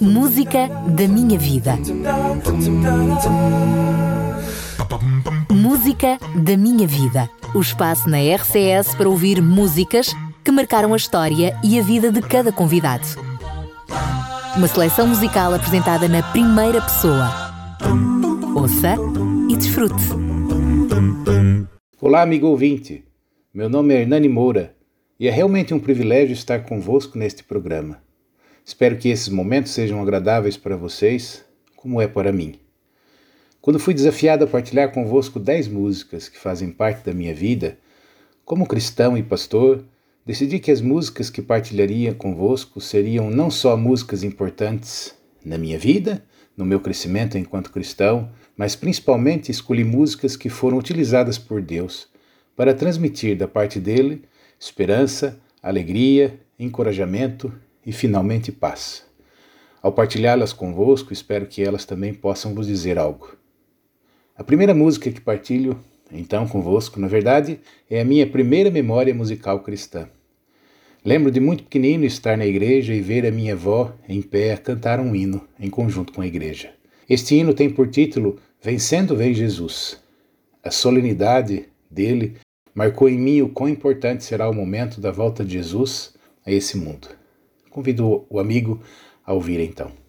Música da minha vida. Música da minha vida. O espaço na RCS para ouvir músicas que marcaram a história e a vida de cada convidado. Uma seleção musical apresentada na primeira pessoa. Ouça e desfrute. Olá, amigo ouvinte. Meu nome é Hernani Moura e é realmente um privilégio estar convosco neste programa. Espero que esses momentos sejam agradáveis para vocês, como é para mim. Quando fui desafiado a partilhar convosco dez músicas que fazem parte da minha vida, como cristão e pastor, decidi que as músicas que partilharia convosco seriam não só músicas importantes na minha vida, no meu crescimento enquanto cristão, mas principalmente escolhi músicas que foram utilizadas por Deus para transmitir da parte dele esperança, alegria, encorajamento e finalmente paz. Ao partilhá-las convosco, espero que elas também possam vos dizer algo. A primeira música que partilho, então, convosco, na verdade, é a minha primeira memória musical cristã. Lembro de muito pequenino estar na igreja e ver a minha avó em pé a cantar um hino em conjunto com a igreja. Este hino tem por título Vencendo Vem Jesus. A solenidade dele marcou em mim o quão importante será o momento da volta de Jesus a esse mundo. Convido o amigo a ouvir então.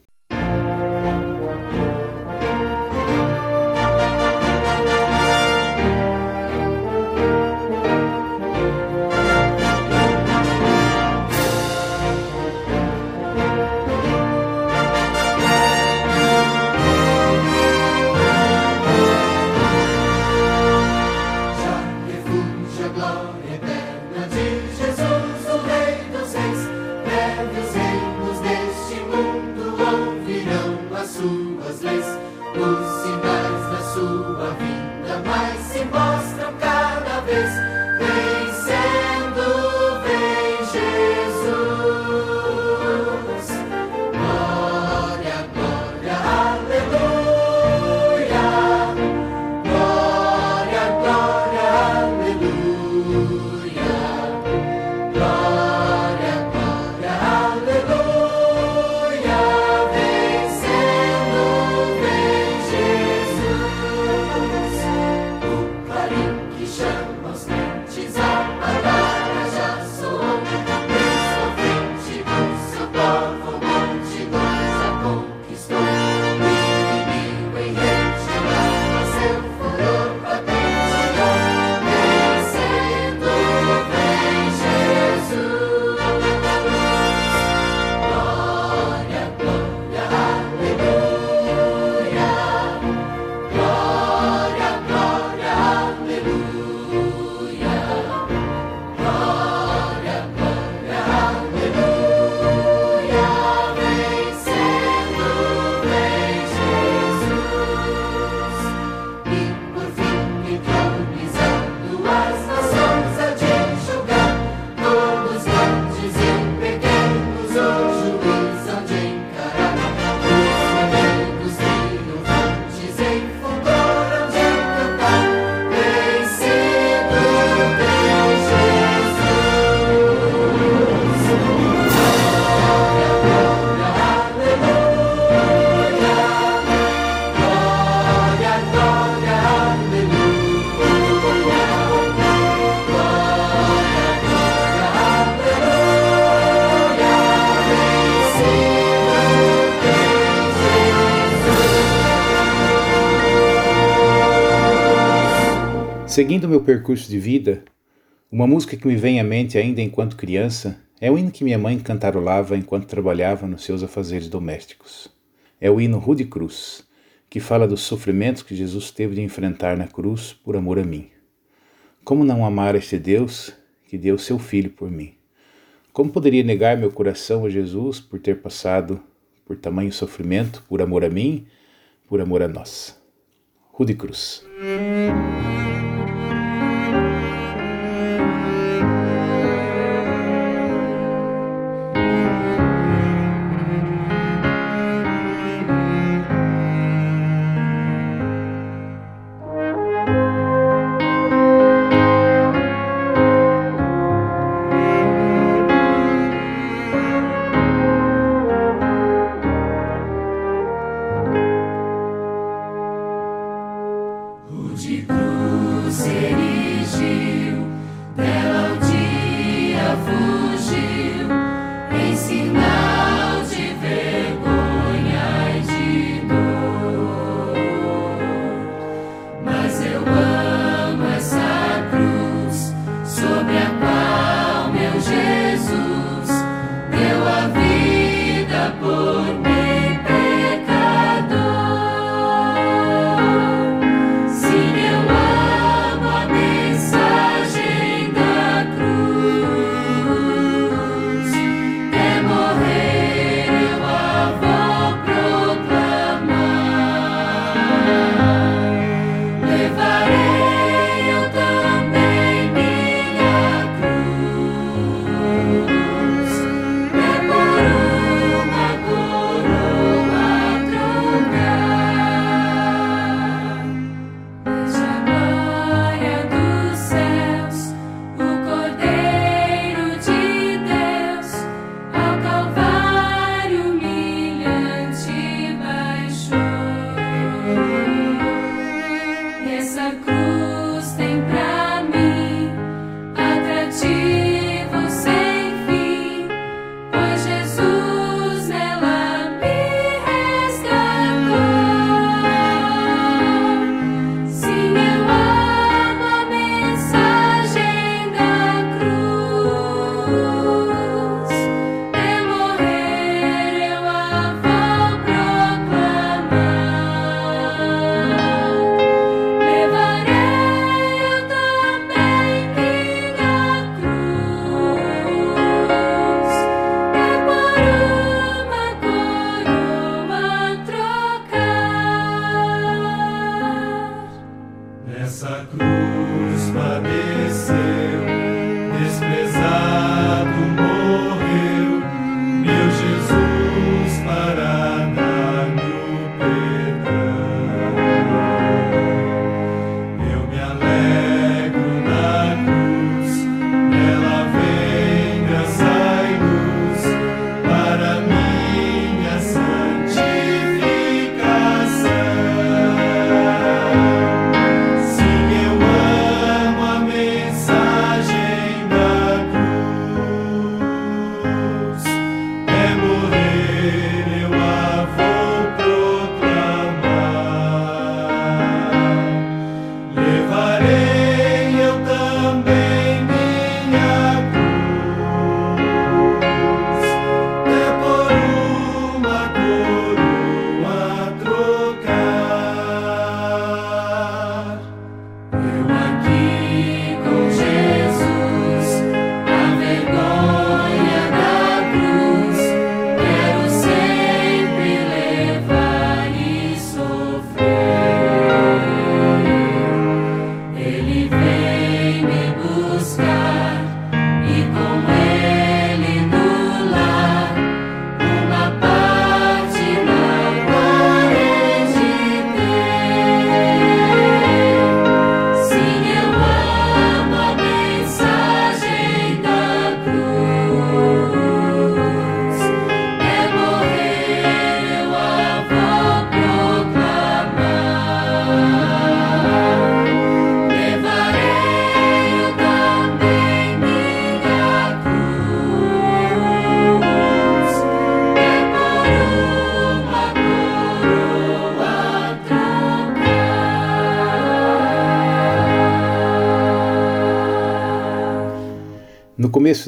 Seguindo meu percurso de vida, uma música que me vem à mente ainda enquanto criança é o hino que minha mãe cantarolava enquanto trabalhava nos seus afazeres domésticos. É o hino Rude Cruz, que fala dos sofrimentos que Jesus teve de enfrentar na cruz por amor a mim. Como não amar este Deus que deu seu filho por mim? Como poderia negar meu coração a Jesus por ter passado por tamanho sofrimento, por amor a mim, por amor a nós? Rude Cruz.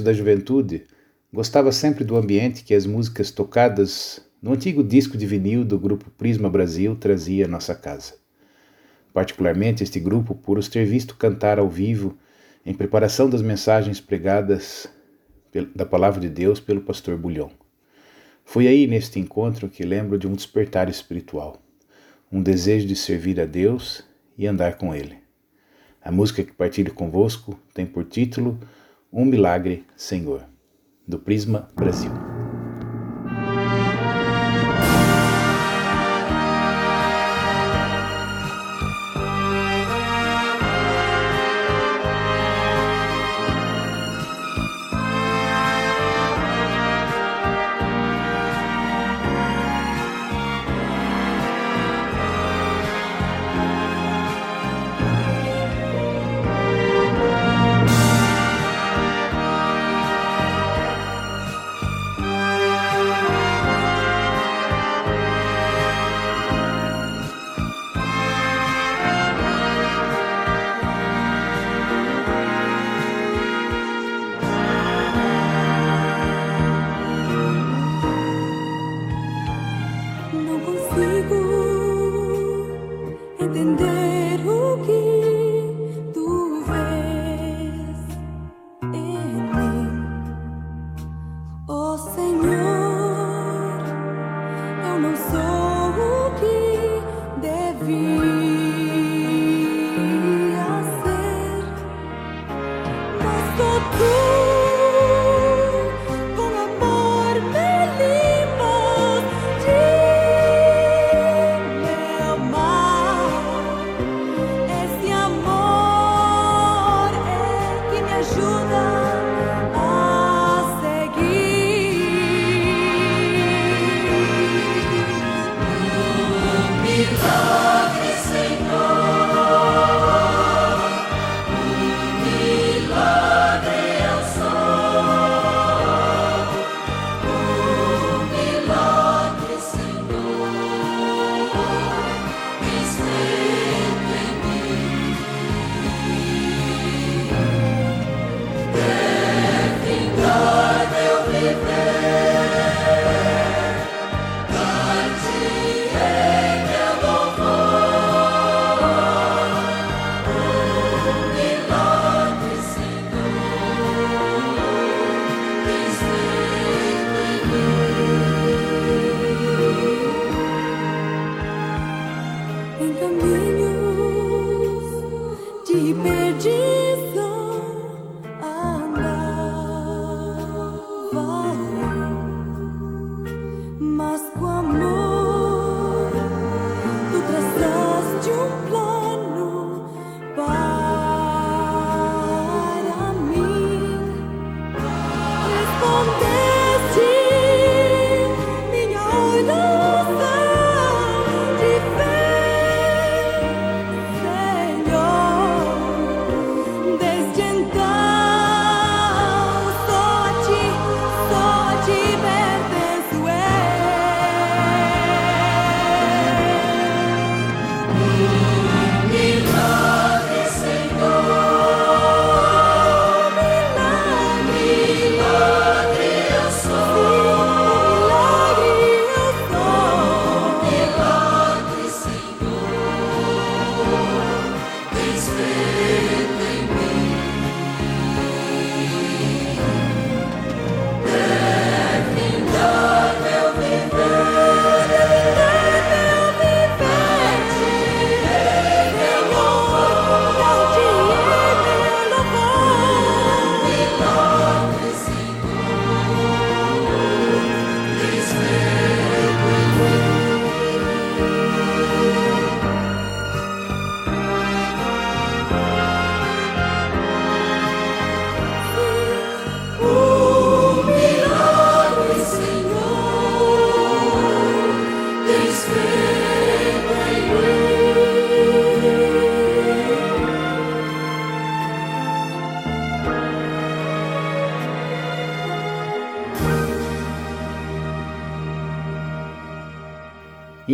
Da juventude, gostava sempre do ambiente que as músicas tocadas no antigo disco de vinil do grupo Prisma Brasil trazia à nossa casa. Particularmente este grupo por os ter visto cantar ao vivo em preparação das mensagens pregadas da palavra de Deus pelo pastor Bulhão. Foi aí neste encontro que lembro de um despertar espiritual, um desejo de servir a Deus e andar com Ele. A música que partilho convosco tem por título Um Milagre, Senhor, do Prisma Brasil.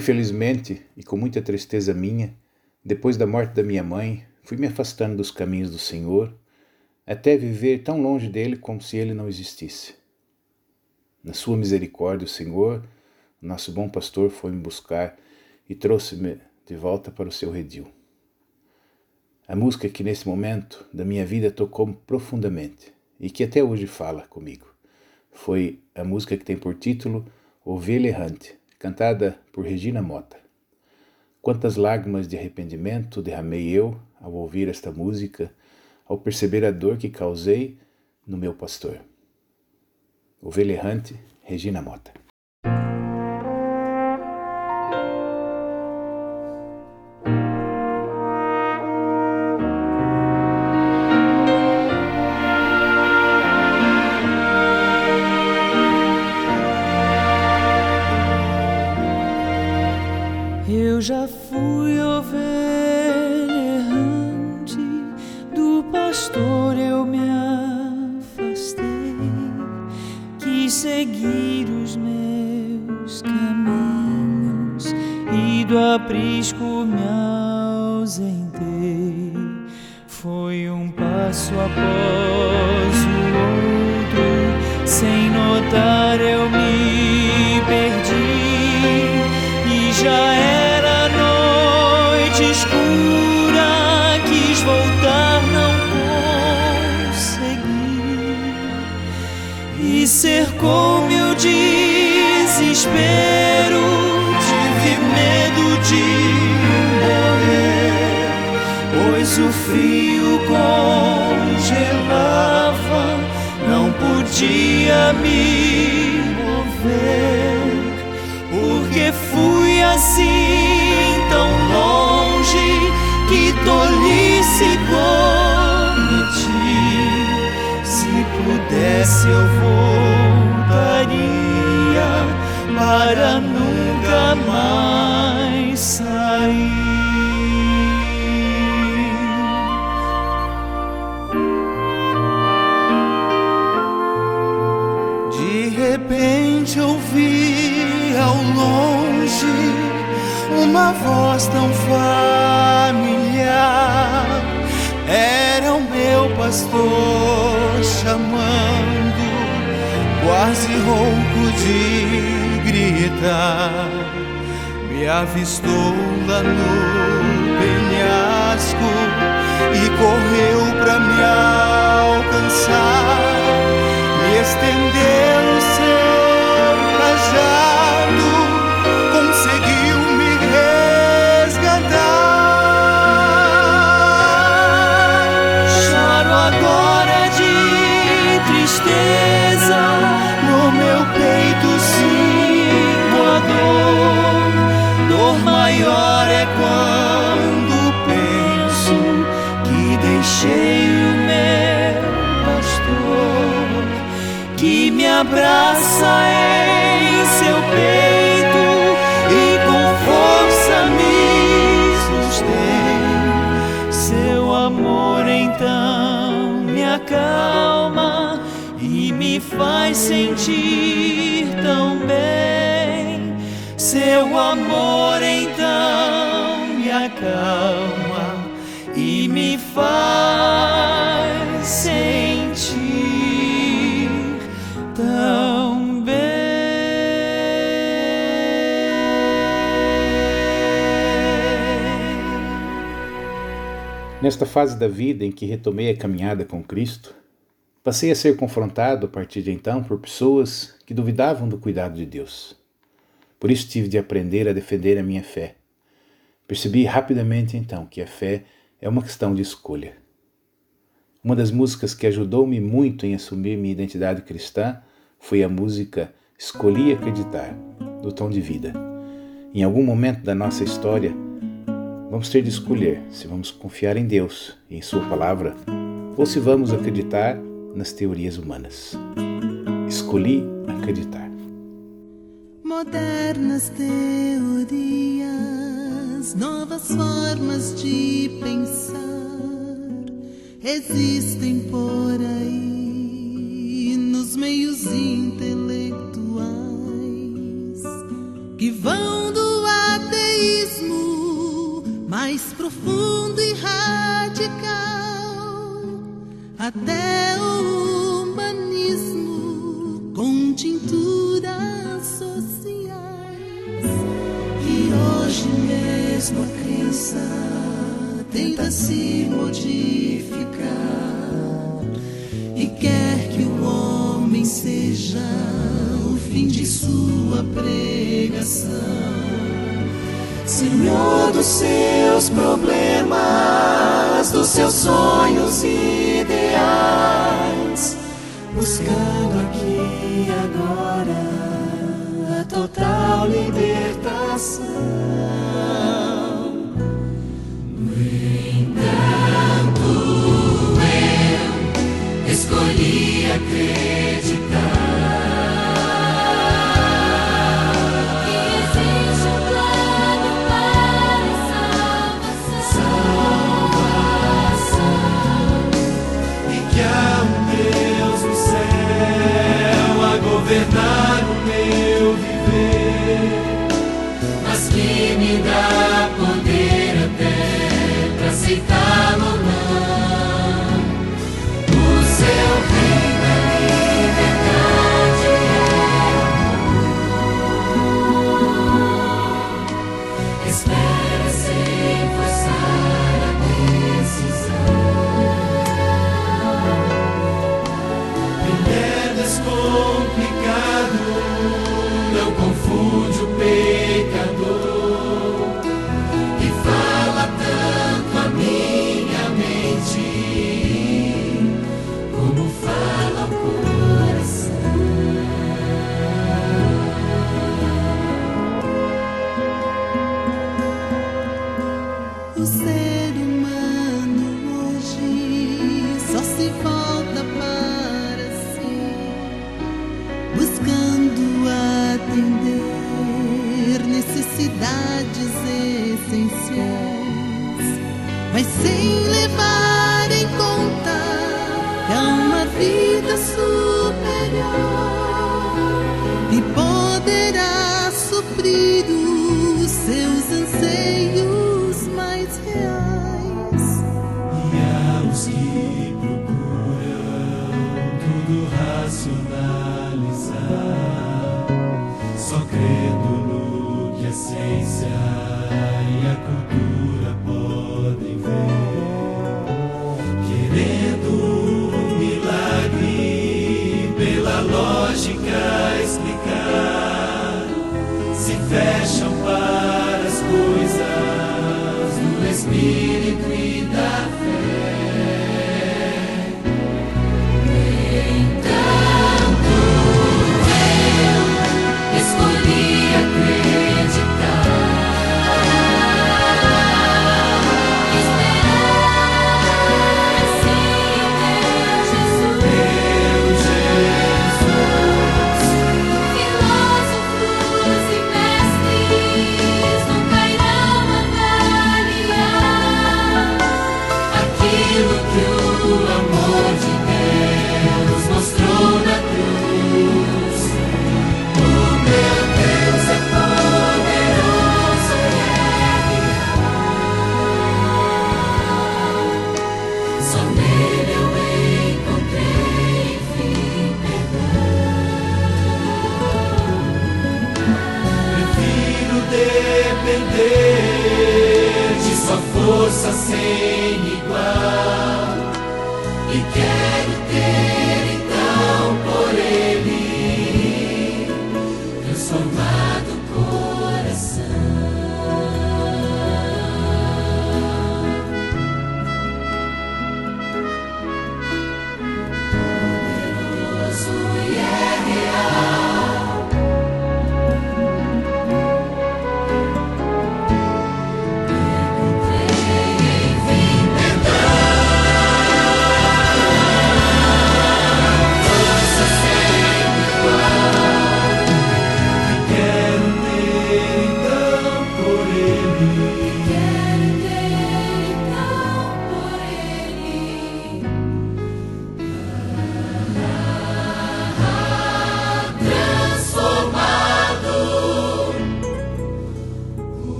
Infelizmente, e com muita tristeza minha, depois da morte da minha mãe, fui me afastando dos caminhos do Senhor até viver tão longe dele como se ele não existisse. Na sua misericórdia, o Senhor, nosso bom pastor, foi me buscar e trouxe-me de volta para o seu redil. A música que nesse momento da minha vida tocou profundamente e que até hoje fala comigo foi a música que tem por título Ovelha Errante, cantada por Regina Mota. Quantas lágrimas de arrependimento derramei eu ao ouvir esta música, ao perceber a dor que causei no meu pastor. Ovelha Errante, Regina Mota. Repente ouvi ao longe uma voz tão familiar. Era o meu pastor chamando, quase rouco de gritar. Me avistou lá no penhasco e correu pra me alcançar. Me estendeu o seu cajado, conseguiu me resgatar. Choro agora de tristeza, no meu peito sinto a dor. Dor maior é quando penso que deixei abraça em seu peito e com força me sustém. Seu amor então me acalma e me faz sentir tão bem. Seu amor então me acalma e me faz Nesta fase da vida em que retomei a caminhada com Cristo, passei a ser confrontado a partir de então por pessoas que duvidavam do cuidado de Deus. Por isso tive de aprender a defender a minha fé. Percebi rapidamente então que a fé é uma questão de escolha. Uma das músicas que ajudou-me muito em assumir minha identidade cristã foi a música Escolhi Acreditar, do Tom de Vida. Em algum momento da nossa história, vamos ter de escolher se vamos confiar em Deus e em Sua palavra ou se vamos acreditar nas teorias humanas. Escolhi acreditar. Modernas teorias, novas formas de pensar existem por aí nos meios intelectuais que vão do mais profundo e radical, até o humanismo com tinturas sociais. E hoje mesmo a crença tenta se modificar e quer que o homem seja o fim de sua pregação. Senhor dos seus problemas, dos seus sonhos ideais, buscando aqui agora a total libertação. vida superior e poderá suprir os seus anseios. força sem igual. E quer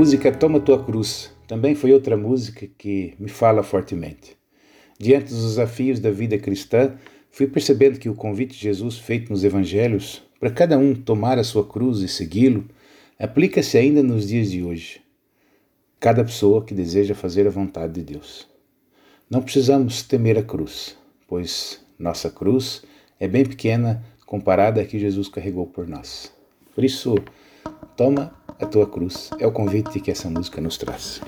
música Toma Tua Cruz também foi outra música que me fala fortemente. Diante dos desafios da vida cristã, fui percebendo que o convite de Jesus feito nos evangelhos para cada um tomar a sua cruz e segui-lo aplica-se ainda nos dias de hoje. Cada pessoa que deseja fazer a vontade de Deus. Não precisamos temer a cruz, pois nossa cruz é bem pequena comparada à que Jesus carregou por nós. Por isso, toma a tua cruz. É o convite que essa música nos traz.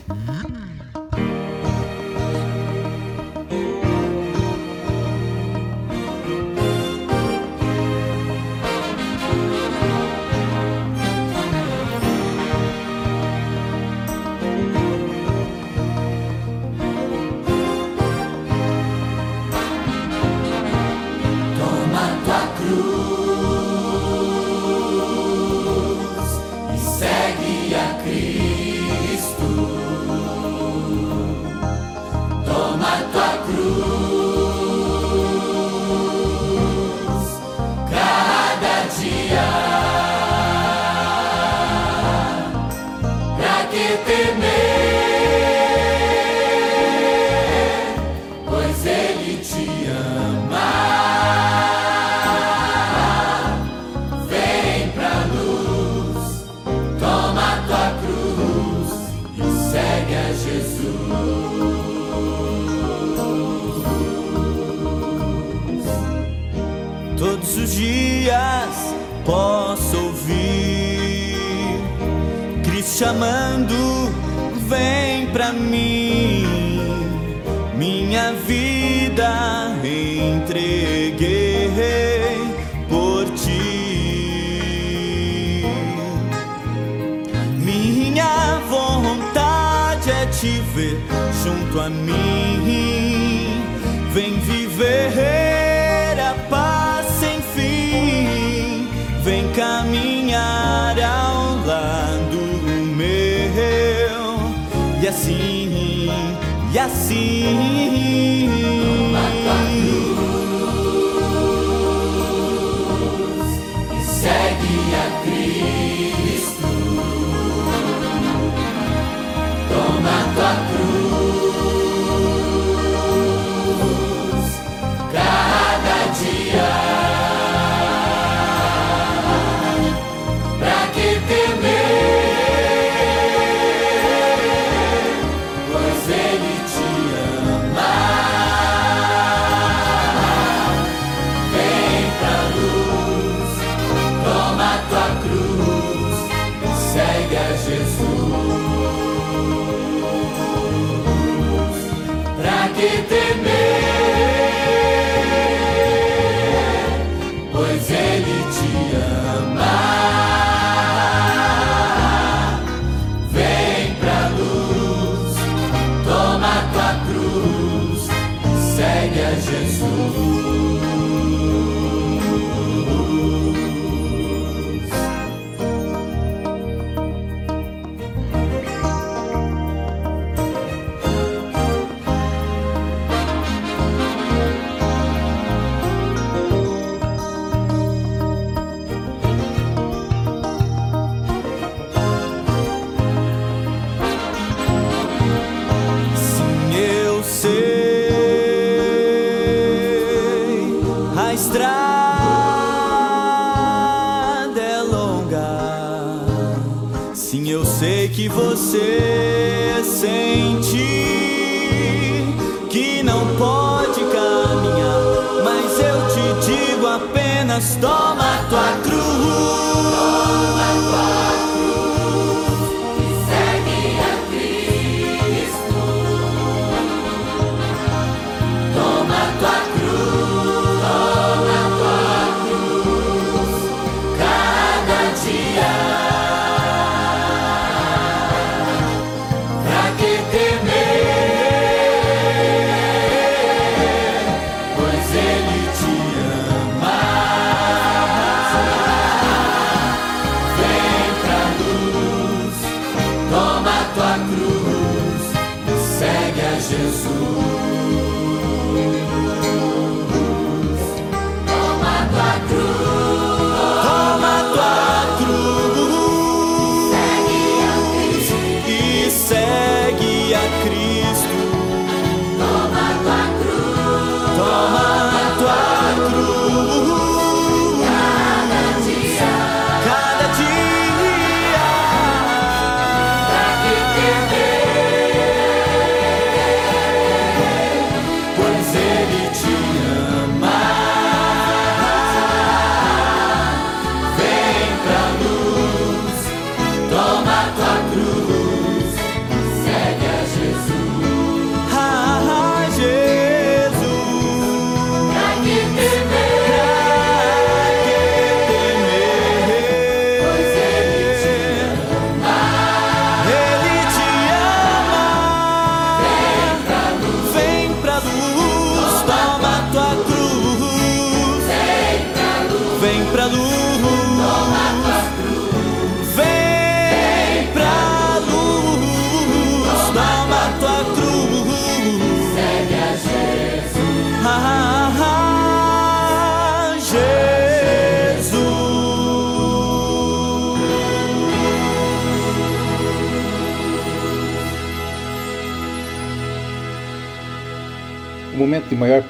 Junto a mim. Vem viver a paz sem fim. Vem caminhar ao lado meu. E assim, e assim. Você sente que não pode caminhar, mas eu te digo apenas toma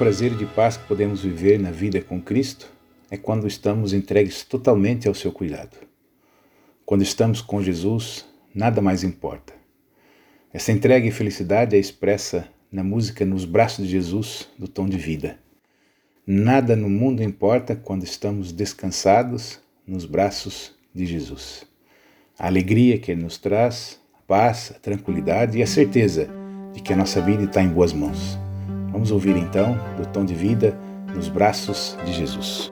prazer e de paz que podemos viver na vida com Cristo é quando estamos entregues totalmente ao seu cuidado. Quando estamos com Jesus, nada mais importa. Essa entrega e felicidade é expressa na música Nos Braços de Jesus, do Tom de Vida. Nada no mundo importa quando estamos descansados nos braços de Jesus. A alegria que Ele nos traz, a paz, a tranquilidade e a certeza de que a nossa vida está em boas mãos. Vamos ouvir então do Tom de Vida nos braços de Jesus.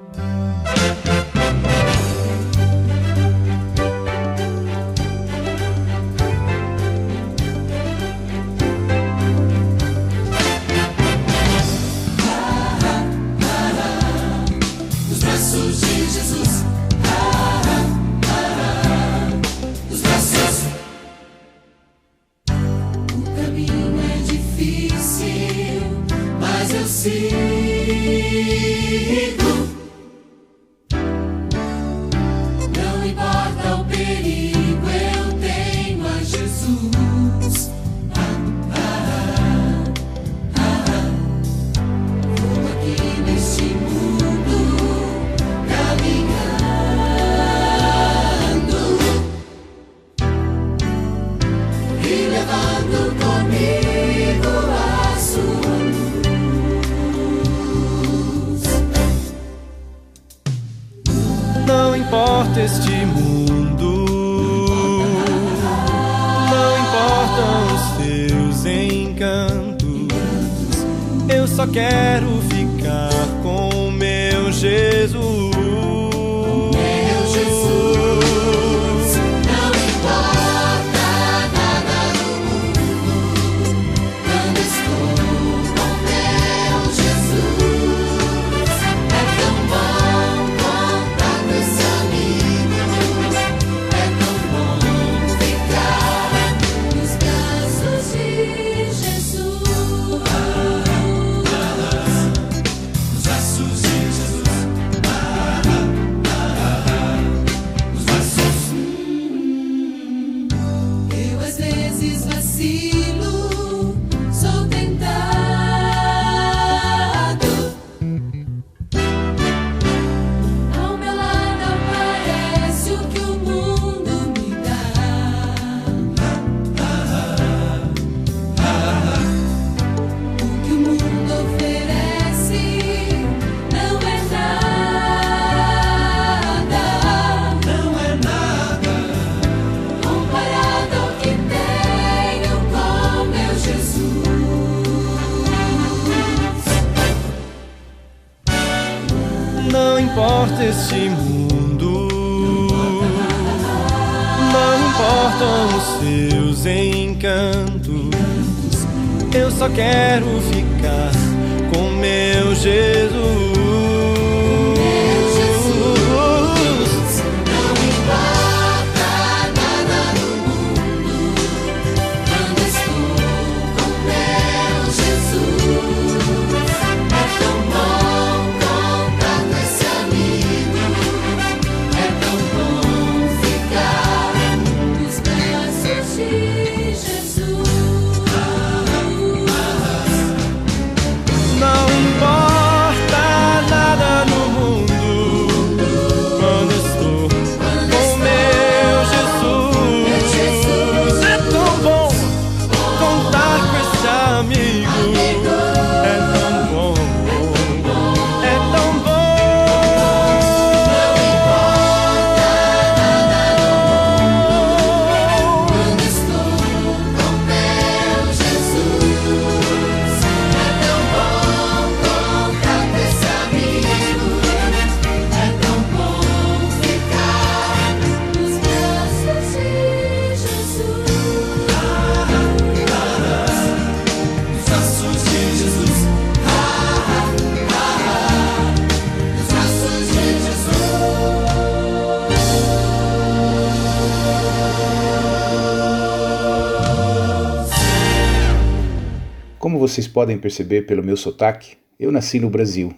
vocês podem perceber pelo meu sotaque, eu nasci no Brasil.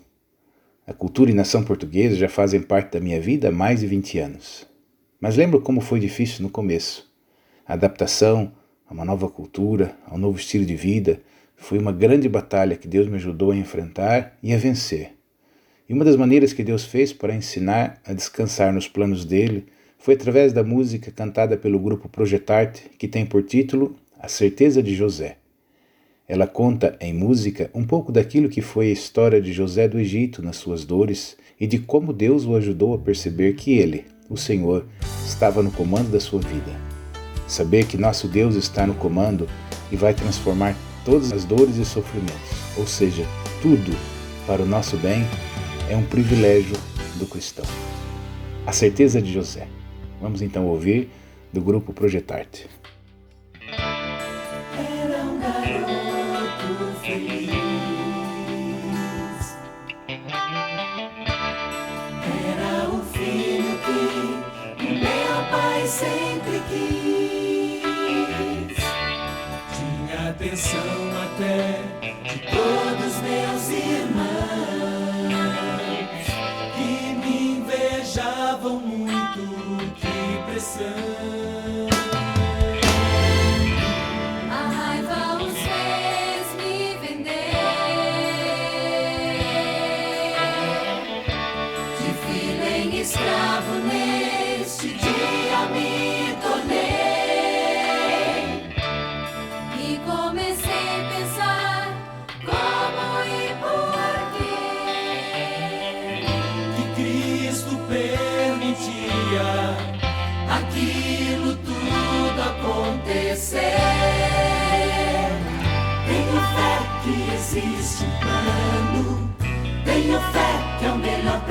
A cultura e nação portuguesa já fazem parte da minha vida há mais de 20 anos. Mas lembro como foi difícil no começo. A adaptação a uma nova cultura, a um novo estilo de vida, foi uma grande batalha que Deus me ajudou a enfrentar e a vencer. E uma das maneiras que Deus fez para ensinar a descansar nos planos dele foi através da música cantada pelo grupo Projetarte, que tem por título A Certeza de José. Ela conta, em música, um pouco daquilo que foi a história de José do Egito nas suas dores e de como Deus o ajudou a perceber que ele, o Senhor, estava no comando da sua vida. Saber que nosso Deus está no comando e vai transformar todas as dores e sofrimentos, ou seja, tudo para o nosso bem, é um privilégio do cristão. A certeza de José. Vamos então ouvir do grupo Projetarte. listen.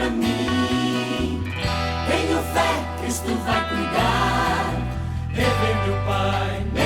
sobre mim. Tenho fé, Cristo vai cuidar. Reverendo Pai, meu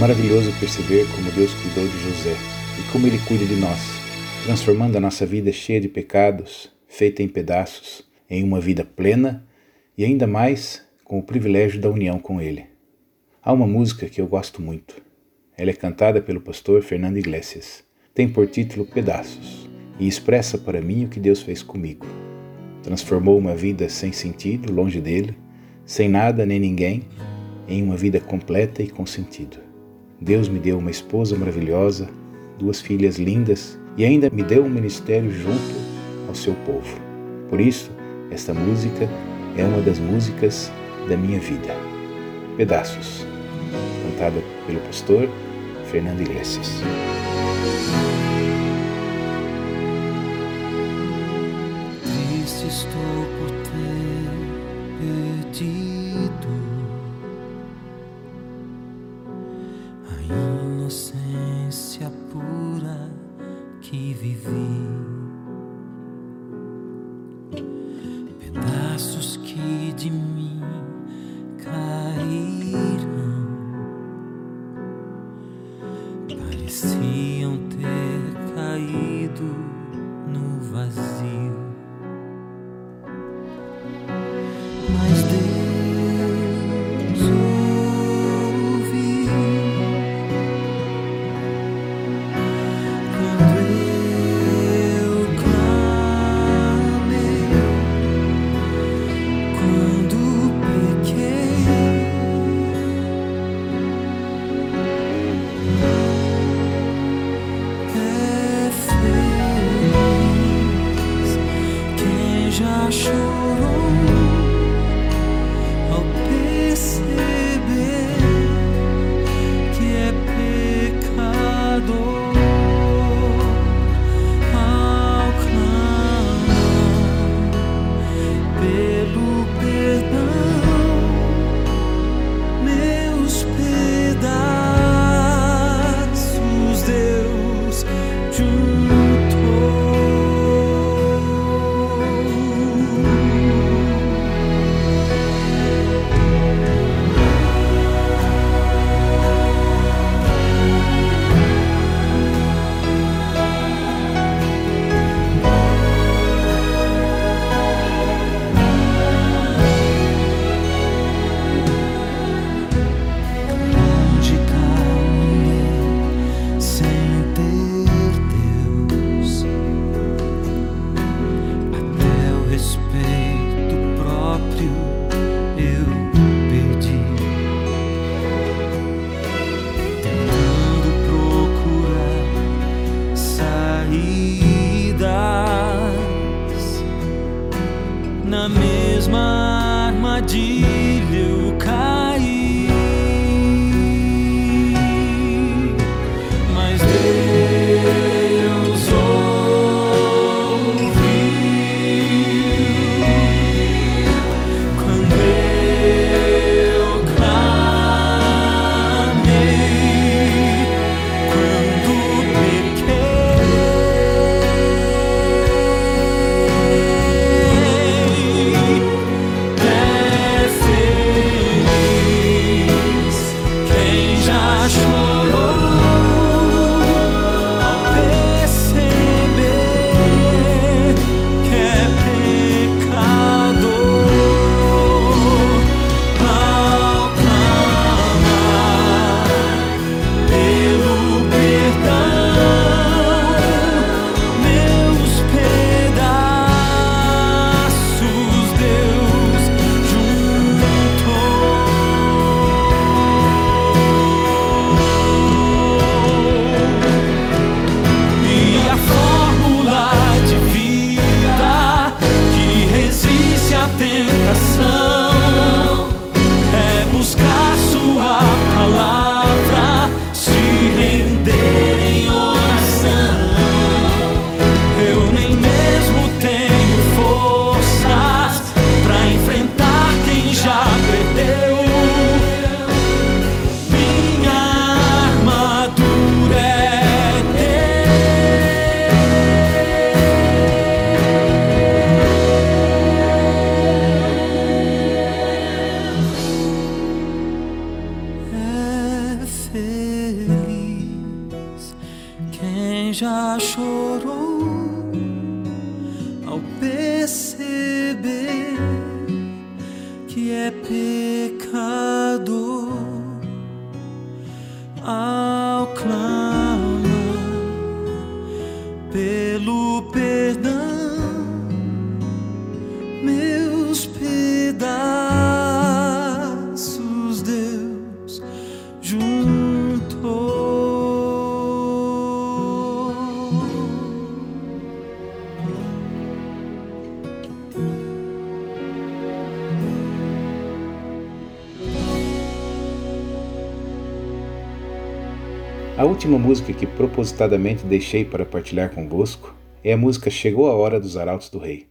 maravilhoso perceber como Deus cuidou de José e como Ele cuida de nós, transformando a nossa vida cheia de pecados, feita em pedaços, em uma vida plena e ainda mais com o privilégio da união com Ele. Há uma música que eu gosto muito. Ela é cantada pelo pastor Fernando Iglesias. Tem por título Pedaços e expressa para mim o que Deus fez comigo. Transformou uma vida sem sentido, longe dele, sem nada nem ninguém, em uma vida completa e com sentido. Deus me deu uma esposa maravilhosa, duas filhas lindas e ainda me deu um ministério junto ao seu povo. Por isso, esta música é uma das músicas da minha vida. Pedaços, cantada pelo pastor Fernando Iglesias. Já chorou ao perceber que é pecador? Última música que propositadamente deixei para partilhar convosco é a música Chegou a Hora dos Arautos do Rei.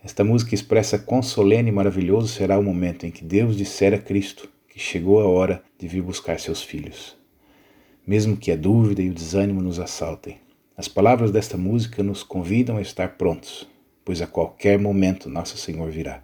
Esta música expressa quão solene e maravilhoso será o momento em que Deus disser a Cristo que chegou a hora de vir buscar seus filhos. Mesmo que a dúvida e o desânimo nos assaltem, as palavras desta música nos convidam a estar prontos, pois a qualquer momento Nosso Senhor virá.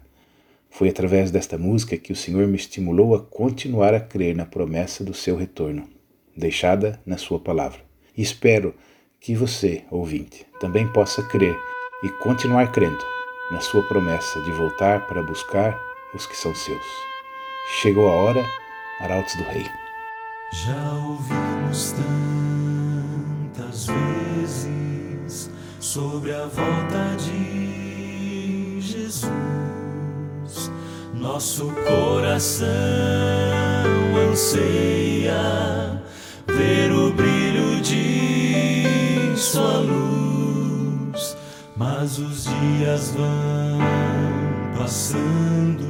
Foi através desta música que o Senhor me estimulou a continuar a crer na promessa do seu retorno, deixada na Sua palavra. E espero que você, ouvinte, também possa crer e continuar crendo na Sua promessa de voltar para buscar os que são seus. Chegou a hora, Arautos do Rei. Já ouvimos tantas vezes sobre a volta de Jesus. Nosso coração anseia ver o brilho de Sua luz, mas os dias vão passando,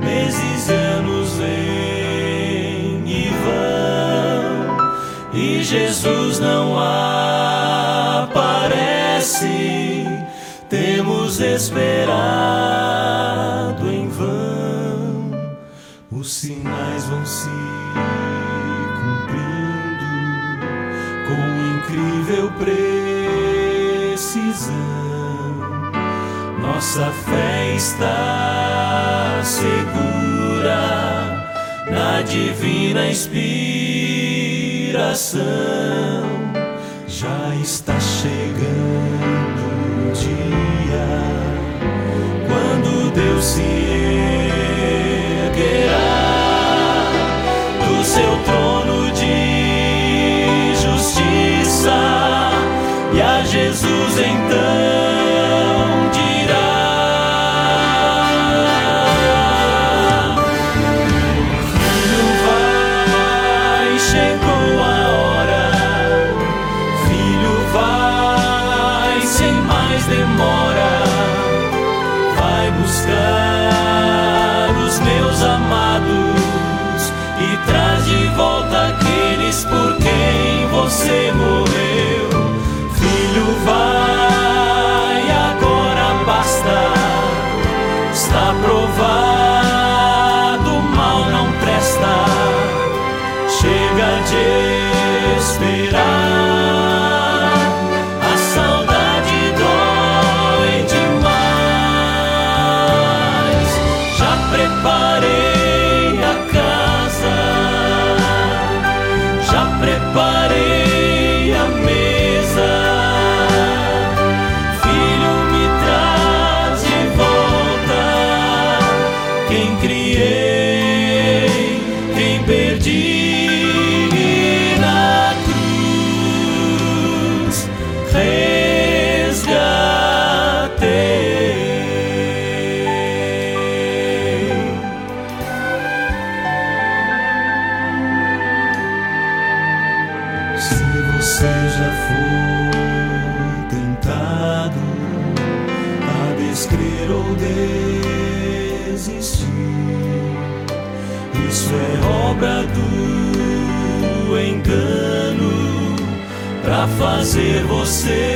meses e anos vêm e vão, e Jesus não aparece. Temos esperado em vão, os sinais vão se precisão. Nossa fé está segura na divina inspiração. Já está chegando o dia quando Deus se erguerá do seu trono então fazer